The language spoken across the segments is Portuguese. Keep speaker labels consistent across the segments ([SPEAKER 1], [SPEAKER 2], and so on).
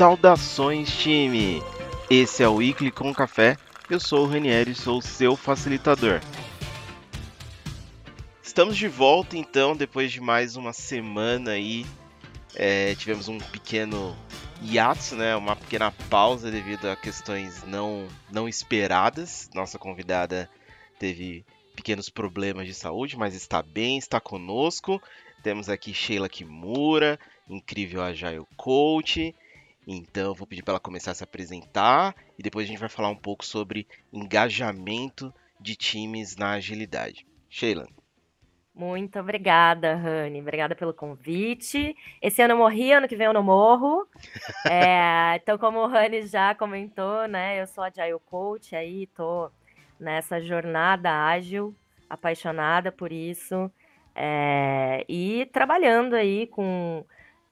[SPEAKER 1] Saudações, time! Esse é o Weekly com Café. Eu sou o Ranieri sou seu facilitador. Estamos de volta então, depois de mais uma semana aí. É, tivemos um pequeno hiatus, né? Uma pequena pausa devido a questões não, não esperadas. Nossa convidada teve pequenos problemas de saúde, mas está bem, está conosco. Temos aqui Sheila Kimura, incrível Agile Coach. Então, vou pedir para ela começar a se apresentar e depois a gente vai falar um pouco sobre engajamento de times na agilidade. Sheila.
[SPEAKER 2] Muito obrigada, Rani. Obrigada pelo convite. Esse ano eu morri, ano que vem eu não morro. É, então, como o Rani já comentou, né? Eu sou Agile Coach, aí tô nessa jornada ágil, apaixonada por isso. É, e trabalhando aí com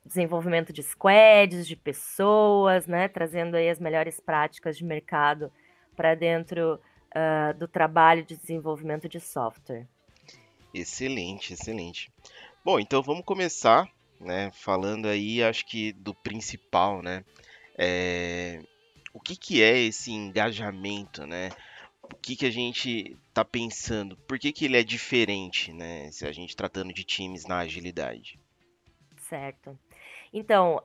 [SPEAKER 2] desenvolvimento de squads, de pessoas, né, trazendo aí as melhores práticas de mercado para dentro uh, do trabalho de desenvolvimento de software.
[SPEAKER 1] Excelente, excelente. Bom, então vamos começar, né, falando aí, acho que do principal, né, é... o que que é esse engajamento, né? O que que a gente está pensando? Por que que ele é diferente, né? Se a gente tratando de times na agilidade.
[SPEAKER 2] Certo. Então,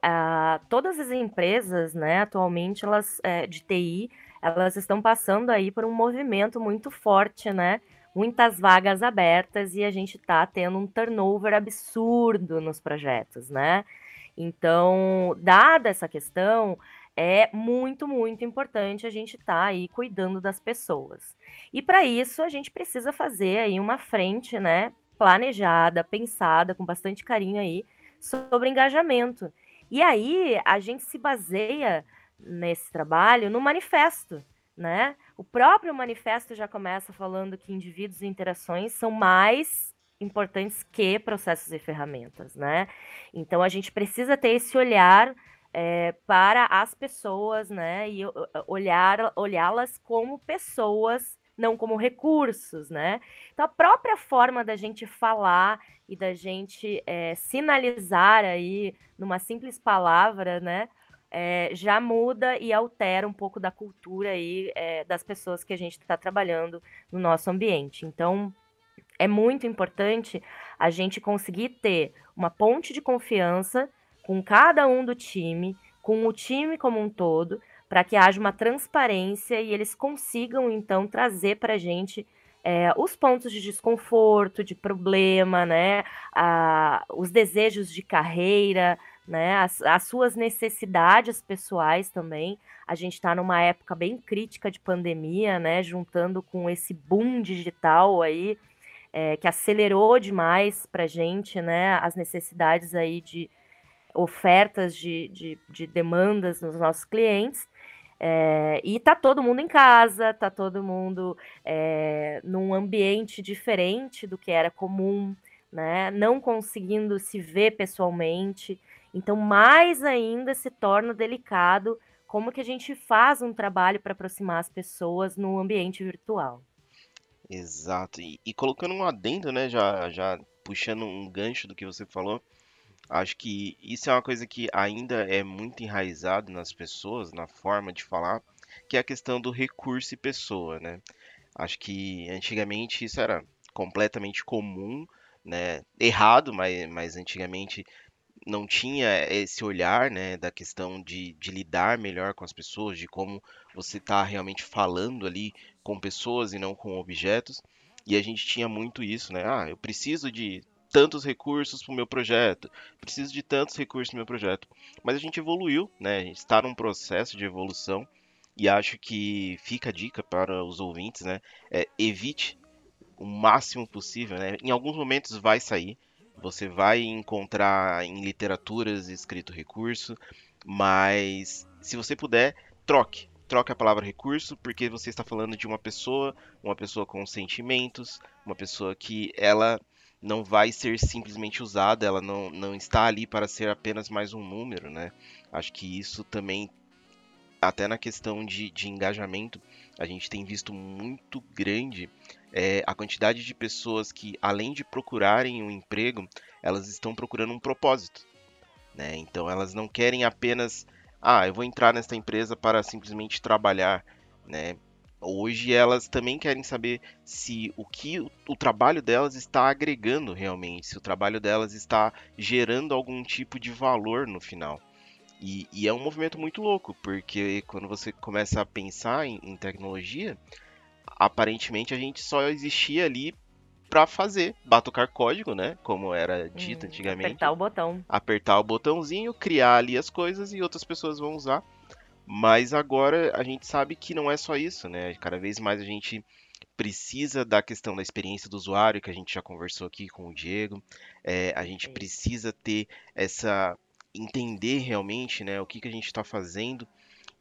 [SPEAKER 2] todas as empresas, né, atualmente, elas é, de TI, elas estão passando aí por um movimento muito forte, né? Muitas vagas abertas e a gente está tendo um turnover absurdo nos projetos, né? Então, dada essa questão, é muito, muito importante a gente estar tá aí cuidando das pessoas. E para isso, a gente precisa fazer aí uma frente, né, planejada, pensada, com bastante carinho aí, sobre engajamento. E aí a gente se baseia nesse trabalho no manifesto, né? O próprio manifesto já começa falando que indivíduos e interações são mais importantes que processos e ferramentas, né? Então a gente precisa ter esse olhar é, para as pessoas, né? E olhar olhá-las como pessoas não como recursos, né? Então, a própria forma da gente falar e da gente é, sinalizar aí, numa simples palavra, né? É, já muda e altera um pouco da cultura aí é, das pessoas que a gente está trabalhando no nosso ambiente. Então, é muito importante a gente conseguir ter uma ponte de confiança com cada um do time, com o time como um todo, para que haja uma transparência e eles consigam, então, trazer para a gente é, os pontos de desconforto, de problema, né, a, os desejos de carreira, né, as, as suas necessidades pessoais também. A gente está numa época bem crítica de pandemia, né, juntando com esse boom digital aí, é, que acelerou demais para a gente, né, as necessidades aí de ofertas de, de, de demandas nos nossos clientes. É, e tá todo mundo em casa, tá todo mundo é, num ambiente diferente do que era comum, né? Não conseguindo se ver pessoalmente. Então, mais ainda se torna delicado como que a gente faz um trabalho para aproximar as pessoas no ambiente virtual.
[SPEAKER 1] Exato. E, e, colocando um adendo, né? Já, já puxando um gancho do que você falou, Acho que isso é uma coisa que ainda é muito enraizado nas pessoas, na forma de falar, que é a questão do recurso e pessoa, né? Acho que antigamente isso era completamente comum, né? Errado, mas, mas antigamente não tinha esse olhar, né, da questão de, de lidar melhor com as pessoas, de como você está realmente falando ali com pessoas e não com objetos. E a gente tinha muito isso, né? Ah, eu preciso de tantos recursos para o meu projeto, preciso de tantos recursos no meu projeto. Mas a gente evoluiu, né? A gente está num processo de evolução e acho que fica a dica para os ouvintes, né? É, evite o máximo possível, né? Em alguns momentos vai sair, você vai encontrar em literaturas escrito recurso, mas se você puder, troque. Troque a palavra recurso, porque você está falando de uma pessoa, uma pessoa com sentimentos, uma pessoa que ela não vai ser simplesmente usada, ela não, não está ali para ser apenas mais um número, né? Acho que isso também, até na questão de, de engajamento, a gente tem visto muito grande é, a quantidade de pessoas que, além de procurarem um emprego, elas estão procurando um propósito. Né? Então elas não querem apenas ah, eu vou entrar nesta empresa para simplesmente trabalhar, né? Hoje elas também querem saber se o que o, trabalho delas está agregando realmente, se o trabalho delas está gerando algum tipo de valor no final. E, e, é um movimento muito louco, porque quando você começa a pensar em, em tecnologia, aparentemente a gente só existia ali para fazer, batucar código, né? Como era dito hum, antigamente.
[SPEAKER 2] Apertar o botão.
[SPEAKER 1] Apertar o botãozinho, criar ali as coisas e outras pessoas vão usar. Mas agora a gente sabe que não é só isso, né? Cada vez mais a gente precisa da questão da experiência do usuário, que a gente já conversou aqui com o Diego. É, a gente precisa ter essa. entender realmente né, o que, que a gente está fazendo.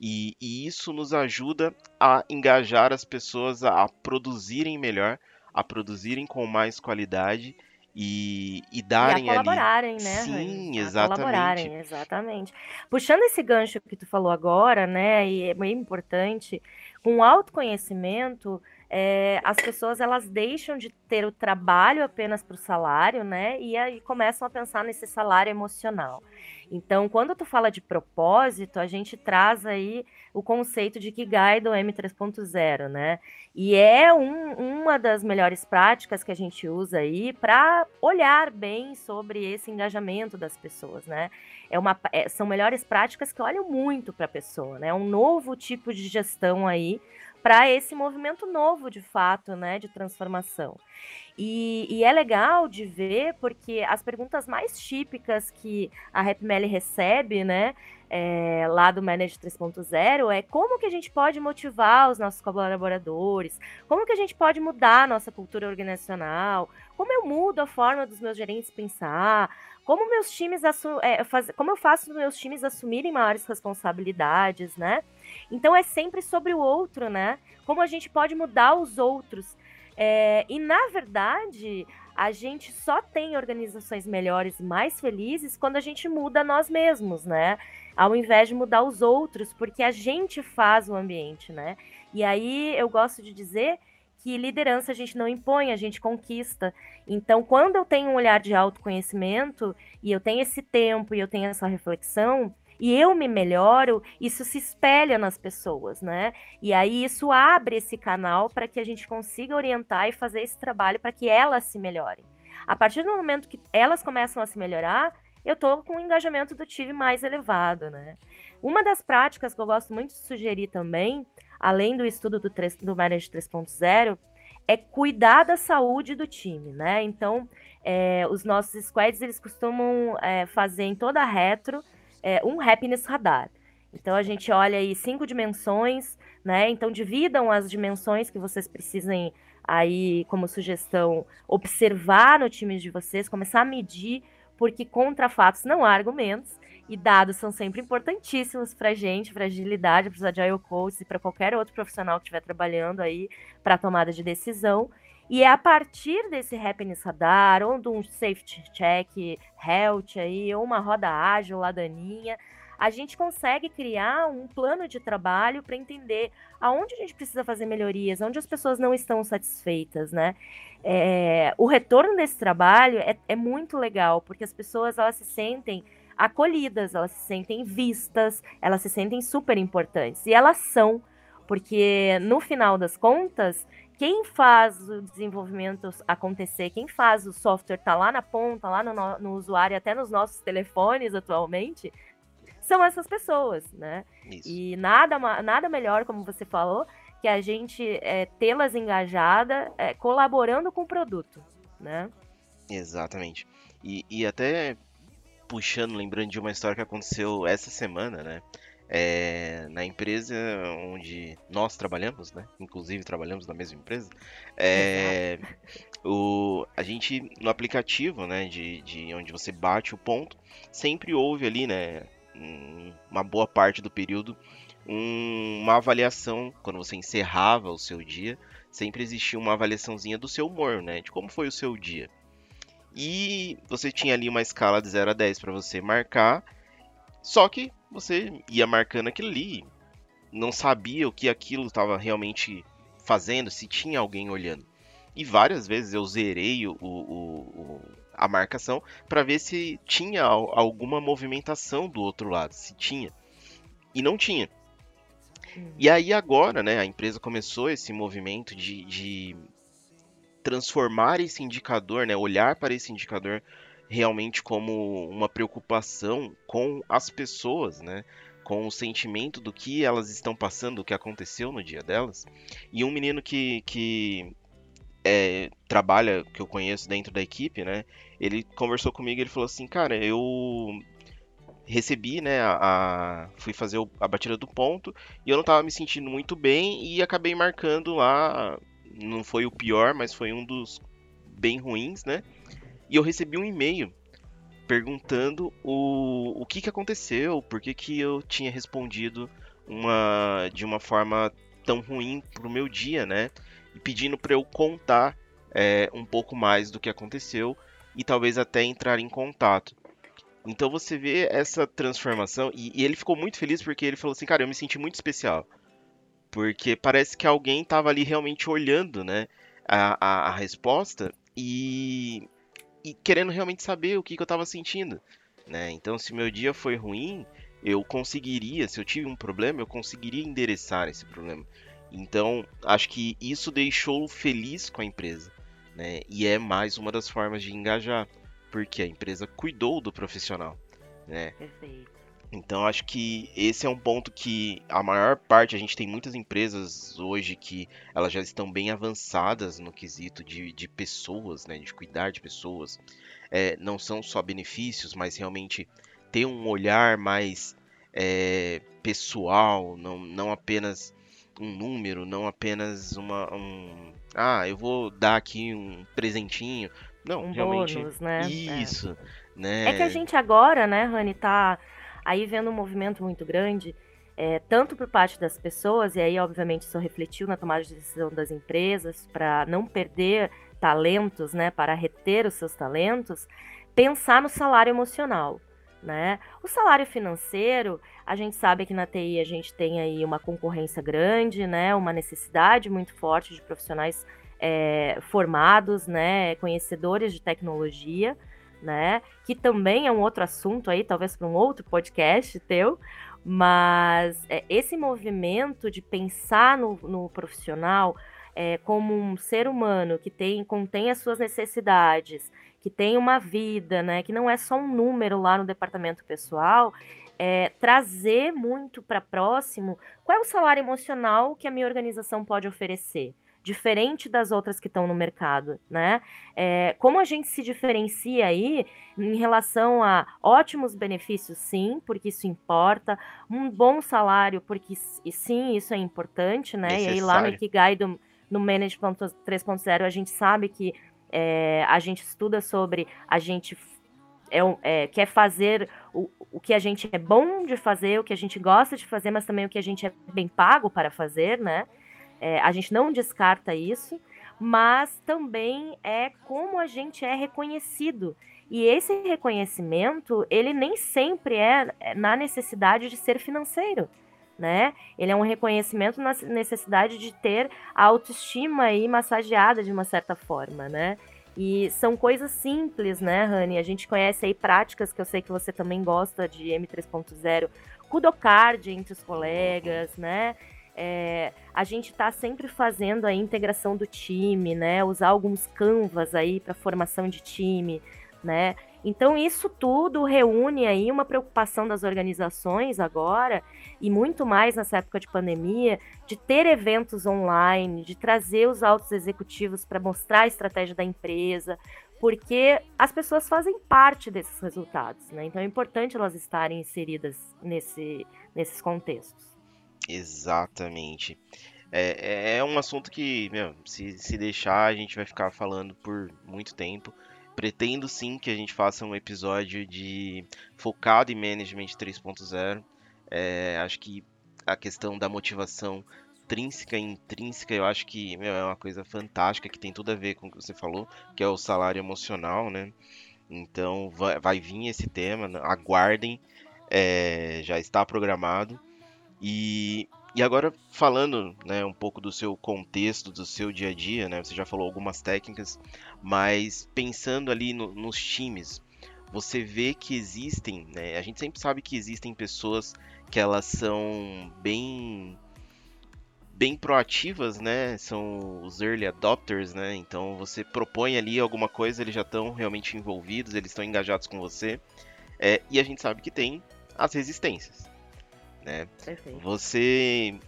[SPEAKER 1] E, e, isso nos ajuda a engajar as pessoas a, a produzirem melhor, a produzirem com mais qualidade e, e darem
[SPEAKER 2] e a colaborarem,
[SPEAKER 1] ali.
[SPEAKER 2] né?
[SPEAKER 1] Sim, exatamente. colaborarem,
[SPEAKER 2] exatamente. Puxando esse gancho que tu falou agora, né? E é bem importante, com autoconhecimento, é, as pessoas elas deixam de ter o trabalho apenas para o salário, né? E aí começam a pensar nesse salário emocional. Então, quando tu fala de propósito, a gente traz aí o conceito de Kigai do M3.0, né? E é um, uma das melhores práticas que a gente usa aí para olhar bem sobre esse engajamento das pessoas, né? É uma, é, são melhores práticas que olham muito para a pessoa, né? É um novo tipo de gestão aí para esse movimento novo, de fato, né, de transformação. E, e, é legal de ver porque as perguntas mais típicas que a RapMeli recebe, né, é, lá do Manage 3.0 é como que a gente pode motivar os nossos colaboradores, como que a gente pode mudar a nossa cultura organizacional, como eu mudo a forma dos meus gerentes pensar, como meus times é, faz, como eu faço meus times assumirem maiores responsabilidades, né? Então é sempre sobre o outro, né? Como a gente pode mudar os outros. É, e na verdade, a gente só tem organizações melhores e mais felizes quando a gente muda nós mesmos, né? Ao invés de mudar os outros, porque a gente faz o ambiente, né? E aí eu gosto de dizer que liderança a gente não impõe, a gente conquista. Então, quando eu tenho um olhar de autoconhecimento e eu tenho esse tempo e eu tenho essa reflexão, e eu me melhoro, isso se espelha nas pessoas, né? E aí isso abre esse canal para que a gente consiga orientar e fazer esse trabalho para que elas se melhorem. A partir do momento que elas começam a se melhorar, eu estou com o engajamento do time mais elevado, né? Uma das práticas que eu gosto muito de sugerir também, além do estudo do, 3, do Manage 3.0, é cuidar da saúde do time, né? Então, é, os nossos squads, eles costumam é, fazer em toda a retro é, um happiness radar. Então a gente olha aí cinco dimensões, né? Então dividam as dimensões que vocês precisem aí como sugestão observar no time de vocês, começar a medir, porque contra fatos não há argumentos e dados são sempre importantíssimos para gente, para agilidade, para os agile coaches e para qualquer outro profissional que estiver trabalhando aí para tomada de decisão. E é a partir desse happiness radar, ou de um safety check, health aí, ou uma roda ágil lá daninha, a gente consegue criar um plano de trabalho para entender aonde a gente precisa fazer melhorias, onde as pessoas não estão satisfeitas, né? É, o retorno desse trabalho é, é muito legal, porque as pessoas elas se sentem acolhidas, elas se sentem vistas, elas se sentem super importantes. E elas são, porque no final das contas, quem faz o desenvolvimento acontecer, quem faz o software tá lá na ponta, lá no, no usuário, até nos nossos telefones atualmente, são essas pessoas, né? Isso. E nada, nada melhor, como você falou, que a gente é, tê-las engajada, é, colaborando com o produto, né?
[SPEAKER 1] Exatamente. E, e até puxando, lembrando de uma história que aconteceu essa semana, né? é, na empresa onde nós trabalhamos, né? Inclusive trabalhamos na mesma empresa. É, o, a gente no aplicativo, né? De, de onde você bate o ponto, sempre houve ali, né? Uma boa parte do período um, uma avaliação quando você encerrava o seu dia, sempre existia uma avaliaçãozinha do seu humor, né? De como foi o seu dia. E você tinha ali uma escala de 0 a 10 para você marcar. Só que você ia marcando aquilo ali, não sabia o que aquilo estava realmente fazendo, se tinha alguém olhando. E várias vezes eu zerei o, o, o a marcação para ver se tinha alguma movimentação do outro lado, se tinha. e não tinha.
[SPEAKER 2] Hum.
[SPEAKER 1] E aí agora, né, a empresa começou esse movimento de, de transformar esse indicador, né, olhar para esse indicador realmente como uma preocupação com as pessoas, né, com o sentimento do que elas estão passando, o que aconteceu no dia delas. E um menino que, que é, trabalha, que eu conheço dentro da equipe, né, ele conversou comigo e ele falou assim, cara, eu recebi, né, a, a, fui fazer o, a batida do ponto e eu não estava me sentindo muito bem e acabei marcando lá, não foi o pior, mas foi um dos bem ruins, né? E eu recebi um e-mail perguntando o, o que, que aconteceu, por que, que eu tinha respondido uma, de uma forma tão ruim pro meu dia, né? E pedindo para eu contar é, um pouco mais do que aconteceu e talvez até entrar em contato. Então você vê essa transformação e, e, ele ficou muito feliz porque ele falou assim, cara, eu me senti muito especial. Porque parece que alguém estava ali realmente olhando, né, a, a, a resposta e, e, querendo realmente saber o que, que eu estava sentindo, né? Então se meu dia foi ruim, eu conseguiria, se eu tive um problema, eu conseguiria endereçar esse problema. Então acho que isso deixou feliz com a empresa, né? E é mais uma das formas de engajar porque a empresa cuidou do profissional, né?
[SPEAKER 2] Perfeito.
[SPEAKER 1] Então acho que esse é um ponto que a maior parte, a gente tem muitas empresas hoje que elas já estão bem avançadas no quesito de, de pessoas, né? De cuidar de pessoas. É, não são só benefícios, mas realmente ter um olhar mais é, pessoal, não, não apenas um número, não apenas uma, um, ah, eu vou dar aqui um presentinho. Não,
[SPEAKER 2] um
[SPEAKER 1] realmente.
[SPEAKER 2] bônus, né?
[SPEAKER 1] Isso,
[SPEAKER 2] é.
[SPEAKER 1] né?
[SPEAKER 2] É que a gente agora, né, Rani, tá aí vendo um movimento muito grande, é, tanto por parte das pessoas, e aí, obviamente, isso refletiu na tomada de decisão das empresas, para não perder talentos, né, para reter os seus talentos, pensar no salário emocional. Né? O salário financeiro, a gente sabe que na TI a gente tem aí uma concorrência grande, né? uma necessidade muito forte de profissionais é, formados, né, conhecedores de tecnologia, né, que também é um outro assunto aí, talvez para um outro podcast teu, mas é, esse movimento de pensar no, no profissional é, como um ser humano que tem, contém as suas necessidades, que tem uma vida, né, que não é só um número lá no departamento pessoal, é, trazer muito para próximo qual é o salário emocional que a minha organização pode oferecer diferente das outras que estão no mercado, né? É, como a gente se diferencia aí em relação a ótimos benefícios, sim, porque isso importa, um bom salário, porque sim, isso é importante, né? Necessário. E aí lá no Ikigai do, no Management 3.0 a gente sabe que é, a gente estuda sobre a gente é, é, quer fazer o, o que a gente é bom de fazer, o que a gente gosta de fazer, mas também o que a gente é bem pago para fazer, né? É, a gente não descarta isso, mas também é como a gente é reconhecido. E esse reconhecimento, ele nem sempre é, é na necessidade de ser financeiro, né? Ele é um reconhecimento na necessidade de ter a autoestima aí massageada de uma certa forma, né? E são coisas simples, né, Rani? A gente conhece aí práticas que eu sei que você também gosta de M3.0, Kudocard entre os colegas, né? É, a gente está sempre fazendo a integração do time, né? Usar alguns canvas aí para formação de time, né? Então isso tudo reúne aí uma preocupação das organizações agora e muito mais nessa época de pandemia, de ter eventos online, de trazer os altos executivos para mostrar a estratégia da empresa, porque as pessoas fazem parte desses resultados, né? Então é importante elas estarem inseridas nesse, nesses contextos.
[SPEAKER 1] Exatamente. É, é, é um assunto que, meu, se, se deixar, a gente vai ficar falando por muito tempo. Pretendo sim que a gente faça um episódio de focado em Management 3.0. É, acho que a questão da motivação intrínseca e intrínseca, eu acho que meu, é uma coisa fantástica que tem tudo a ver com o que você falou, que é o salário emocional, né? Então vai, vai vir esse tema, aguardem, é, já está programado. E, e agora falando né, um pouco do seu contexto, do seu dia a dia, né, você já falou algumas técnicas, mas pensando ali no, nos times, você vê que existem, né? A gente sempre sabe que existem pessoas que elas são bem bem proativas, né? São os early adopters, né? Então você propõe ali alguma coisa, eles já estão realmente envolvidos, eles estão engajados com você. É, e a gente sabe que tem as resistências, né? Perfeito. Você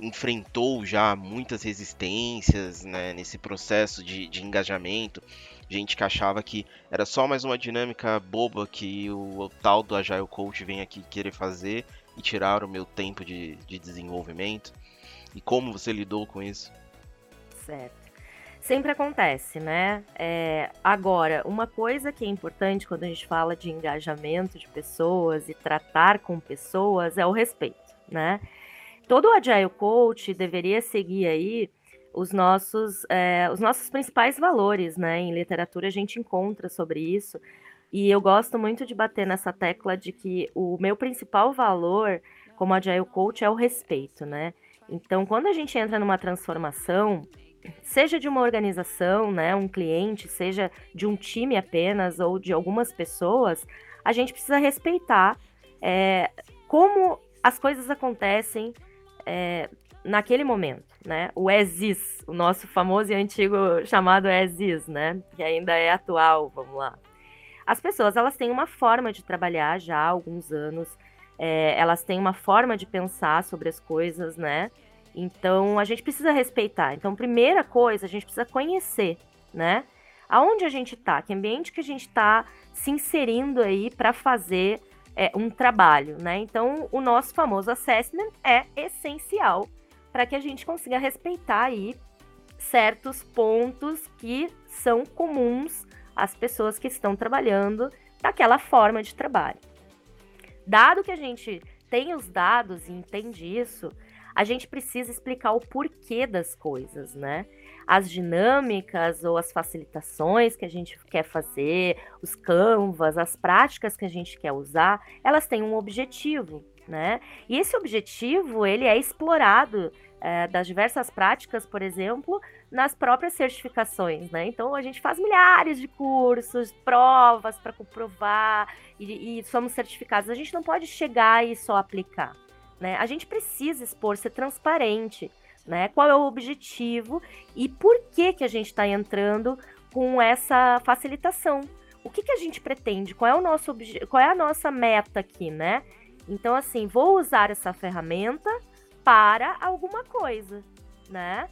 [SPEAKER 1] enfrentou já muitas resistências né, nesse processo de, de engajamento. Gente que achava que era só mais uma dinâmica boba que o, o tal do Agile Coach vem aqui querer fazer e tirar o meu tempo de, de desenvolvimento. E como você lidou com isso?
[SPEAKER 2] Certo. Sempre acontece, né? É, agora, uma coisa que é importante quando a gente fala de engajamento de pessoas e tratar com pessoas é o respeito, né? todo o Agile Coach deveria seguir aí os nossos, é, os nossos principais valores, né? Em literatura a gente encontra sobre isso. E eu gosto muito de bater nessa tecla de que o meu principal valor como Agile Coach é o respeito, né? Então, quando a gente entra numa transformação, seja de uma organização, né, um cliente, seja de um time apenas ou de algumas pessoas, a gente precisa respeitar é, como as coisas acontecem é, naquele momento, né? O ESIS, o nosso famoso e antigo chamado ESIS, né? Que ainda é atual, vamos lá. As pessoas, elas têm uma forma de trabalhar já há alguns anos, é, elas têm uma forma de pensar sobre as coisas, né? Então, a gente precisa respeitar. Então, primeira coisa, a gente precisa conhecer, né? Aonde a gente tá, que ambiente que a gente tá se inserindo aí para fazer é, um trabalho, né? Então, o nosso famoso assessment é essencial para que a gente consiga respeitar aí certos pontos que são comuns às pessoas que estão trabalhando daquela forma de trabalho. Dado que a gente tem os dados e entende isso, a gente precisa explicar o porquê das coisas, né? as dinâmicas ou as facilitações que a gente quer fazer, os canvas, as práticas que a gente quer usar, elas têm um objetivo, né? E esse objetivo, ele é explorado é, das diversas práticas, por exemplo, nas próprias certificações, né? Então a gente faz milhares de cursos, provas para comprovar e, e somos certificados. A gente não pode chegar e só aplicar, né? A gente precisa expor, ser transparente né? Qual é o objetivo e por que que a gente está entrando com essa facilitação? O que, que a gente pretende? Qual é o nosso qual é a nossa meta aqui, né? Então, assim, vou usar essa ferramenta para alguma coisa, né?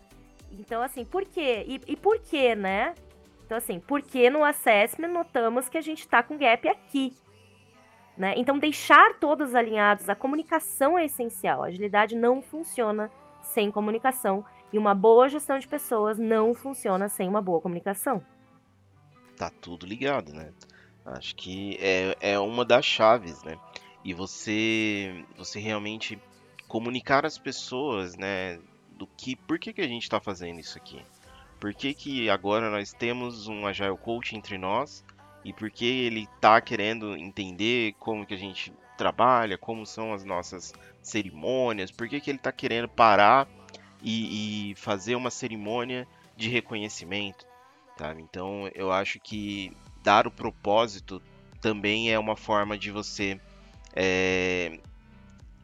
[SPEAKER 2] Então, assim, por quê? E, e por quê, né? Então, assim, porque no assessment notamos que a gente está com gap aqui, né? Então, deixar todos alinhados, a comunicação é essencial. A agilidade não funciona sem comunicação. E uma boa gestão de pessoas não funciona sem uma boa comunicação.
[SPEAKER 1] Tá tudo ligado, né? Acho que é, é uma das chaves, né? E você, você realmente comunicar às pessoas, né? Do que, por que, que a gente está fazendo isso aqui? Por que, que agora nós temos um Agile Coach entre nós? E por que ele está querendo entender como que a gente trabalha, como são as nossas cerimônias, por que, que ele está querendo parar e, e, fazer uma cerimônia de reconhecimento, tá? Então eu acho que dar o propósito também é uma forma de você é,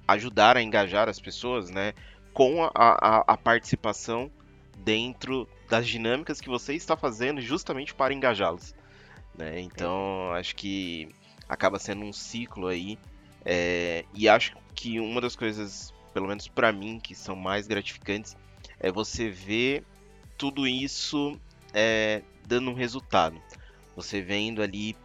[SPEAKER 1] ajudar a engajar as pessoas, né? Com a, a, a participação dentro das dinâmicas que você está fazendo justamente para engajá-los. Né? Então, acho que acaba sendo um ciclo aí é, e acho que uma das coisas, pelo menos para mim, que são mais gratificantes, é você ver tudo isso é, dando um resultado. Você vendo ali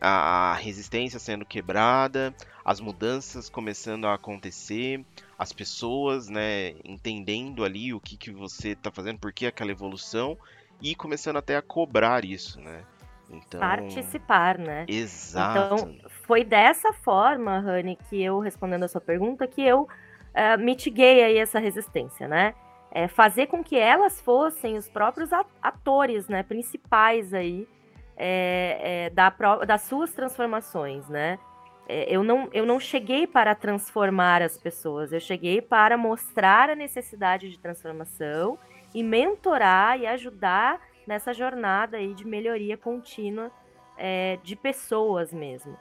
[SPEAKER 1] a, a resistência sendo quebrada, as mudanças começando a acontecer, as pessoas né, entendendo ali o que, que você está fazendo, por que aquela evolução, e começando até a cobrar isso, né?
[SPEAKER 2] Então, participar, né?
[SPEAKER 1] Exato.
[SPEAKER 2] Então, foi dessa forma, Rani, que eu, respondendo a sua pergunta, que eu uh, mitiguei aí essa resistência, né? É fazer com que elas fossem os próprios atores, né, principais aí é, é, da, das suas transformações, né? É, eu, não, eu não cheguei para transformar as pessoas, eu cheguei para mostrar a necessidade de transformação e mentorar e ajudar nessa jornada aí de melhoria contínua é, de pessoas mesmo.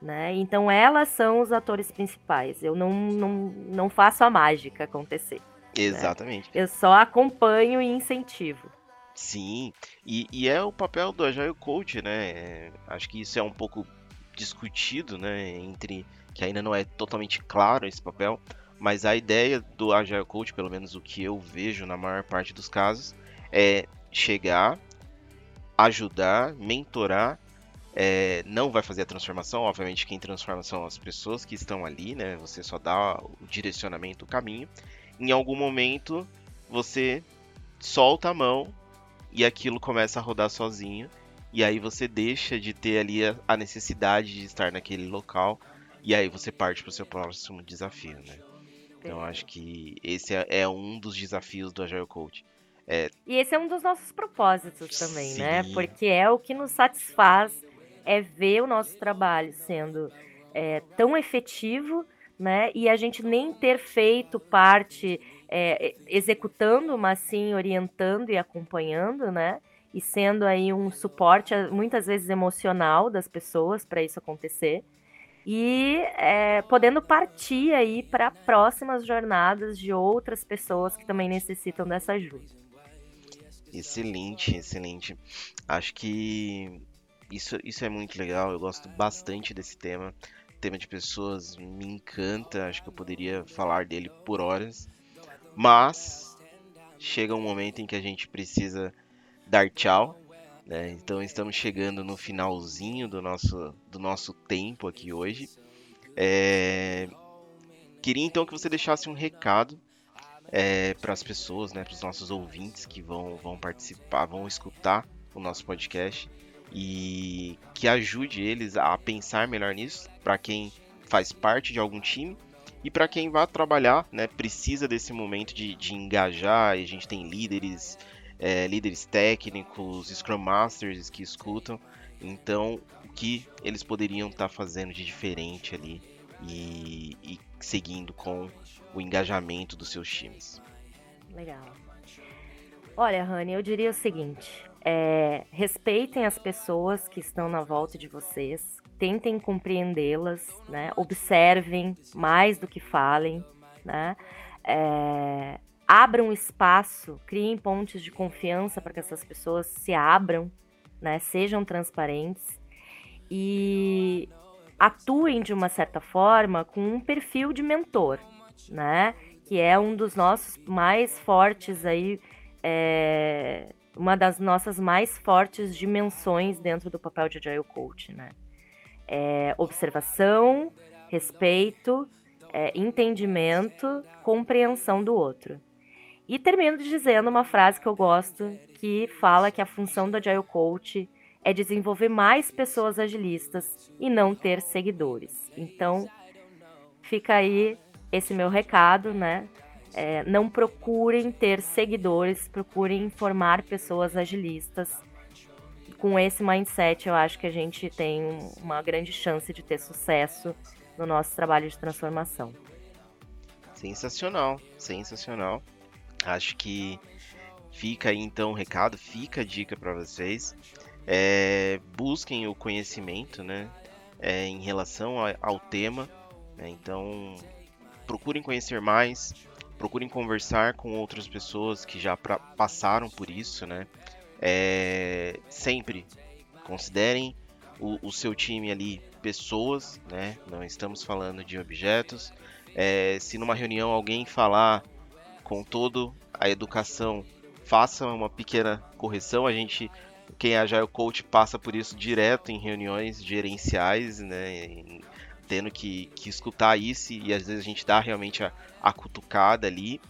[SPEAKER 2] Né? Então elas são os atores principais. Eu não, não, não faço a mágica acontecer.
[SPEAKER 1] Né? Exatamente.
[SPEAKER 2] Né? Eu só acompanho e incentivo.
[SPEAKER 1] Sim, e, e, é o papel do Agile Coach, né? É, acho que isso é um pouco discutido, né? Entre que ainda não é totalmente claro esse papel, mas a ideia do Agile Coach, pelo menos o que eu vejo na maior parte dos casos, é chegar, ajudar, mentorar. É, não vai fazer a transformação, obviamente quem transforma são as pessoas que estão ali, né? Você só dá o direcionamento, o caminho. Em algum momento você solta a mão e aquilo começa a rodar sozinho. E aí você deixa de ter ali a, a necessidade de estar naquele local. E aí você parte para o seu próximo desafio, né? Então acho que esse é, é, um dos desafios do Agile Coach. É...
[SPEAKER 2] E esse é um dos nossos propósitos também, né? Sim. né? Porque é o que nos satisfaz é ver o nosso trabalho sendo é, tão efetivo, né? E a gente nem ter feito parte é, executando, mas sim orientando e acompanhando, né? E sendo aí um suporte, muitas vezes emocional, das pessoas para isso acontecer. E é, podendo partir aí para próximas jornadas de outras pessoas que também necessitam dessa ajuda.
[SPEAKER 1] Excelente, excelente. Acho que isso, isso é muito legal. Eu gosto bastante desse tema. O tema de pessoas me encanta. Acho que eu poderia falar dele por horas. Mas chega um momento em que a gente precisa dar tchau. Né? Então estamos chegando no finalzinho do nosso, do nosso tempo aqui hoje. É... Queria então que você deixasse um recado é, para as pessoas, né, para os nossos ouvintes que vão, vão participar, vão escutar o nosso podcast e que ajude eles a pensar melhor nisso, para quem faz parte de algum time e para quem vai trabalhar, né, precisa desse momento de, de engajar. E a gente tem líderes, é, líderes técnicos, Scrum Masters que escutam. Então, o que eles poderiam estar tá fazendo de diferente ali e, e seguindo com o engajamento dos seus times?
[SPEAKER 2] Legal. Olha, Rani, eu diria o seguinte: é, respeitem as pessoas que estão na volta de vocês, tentem compreendê-las, né? Observem mais do que falem, né? É, abram espaço, criem pontes de confiança para que essas pessoas se abram, né? Sejam transparentes e atuem de uma certa forma com um perfil de mentor, né? Que é um dos nossos mais fortes aí, é, uma das nossas mais fortes dimensões dentro do papel de Agile Coach, né? é, observação, respeito, é, entendimento, compreensão do outro. E termino dizendo uma frase que eu gosto, que fala que a função do Agile Coach é desenvolver mais pessoas agilistas e não ter seguidores. Então, fica aí esse meu recado, né? É, não procurem ter seguidores, procurem formar pessoas agilistas com esse mindset, eu acho que a gente tem uma grande chance de ter sucesso no nosso trabalho de transformação.
[SPEAKER 1] Sensacional, sensacional. Acho que fica aí então o recado, fica a dica para vocês. É, busquem o conhecimento, né, é, em relação ao tema. Né, então, procurem conhecer mais, procurem conversar com outras pessoas que já pra, passaram por isso, né? É, sempre considerem o, o, seu time ali pessoas, né? Não estamos falando de objetos. É, se numa reunião alguém falar com todo a educação, faça uma pequena correção. A gente, quem é Agile Coach, passa por isso direto em reuniões gerenciais, né? Tendo que, que escutar isso e às vezes a gente dá realmente a, a cutucada ali.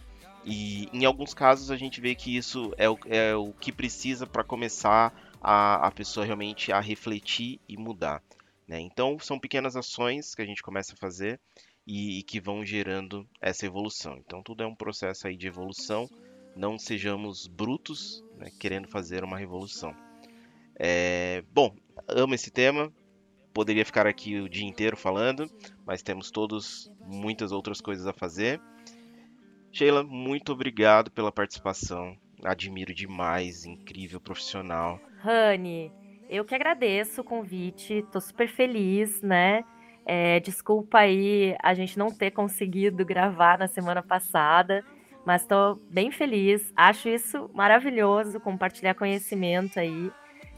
[SPEAKER 1] E em alguns casos a gente vê que isso é o, é o que precisa para começar a, a pessoa realmente a refletir e mudar. Né? Então são pequenas ações que a gente começa a fazer e, e, que vão gerando essa evolução. Então tudo é um processo aí de evolução. Não sejamos brutos né, querendo fazer uma revolução. É, bom, amo esse tema. Poderia ficar aqui o dia inteiro falando, mas temos todos muitas outras coisas a fazer. Sheila, muito obrigado pela participação. Admiro demais, incrível profissional.
[SPEAKER 2] Rani, Eu que agradeço o convite, tô super feliz, né? É, desculpa aí a gente não ter conseguido gravar na semana passada, mas estou bem feliz. Acho isso maravilhoso, compartilhar conhecimento aí.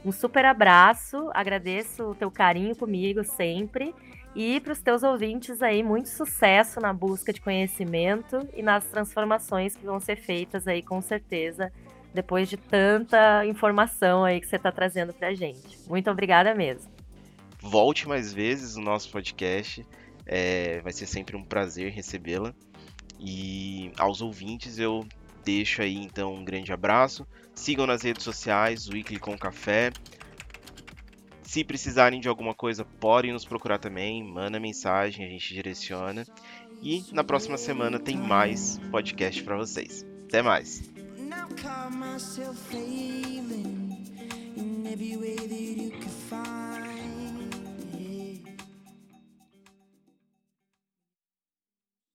[SPEAKER 2] Um super abraço, agradeço o teu carinho comigo sempre. E para os teus ouvintes aí, muito sucesso na busca de conhecimento e nas transformações que vão ser feitas aí, com certeza, depois de tanta informação aí que você está trazendo para a gente. Muito obrigada mesmo.
[SPEAKER 1] Volte mais vezes no nosso podcast. É, vai ser sempre um prazer recebê-la. E aos ouvintes eu deixo aí então um grande abraço. Sigam nas redes sociais, Weekly com Café. Se precisarem de alguma coisa, podem nos procurar também. Manda mensagem, a gente direciona. E na próxima semana tem mais podcast para vocês. Até mais.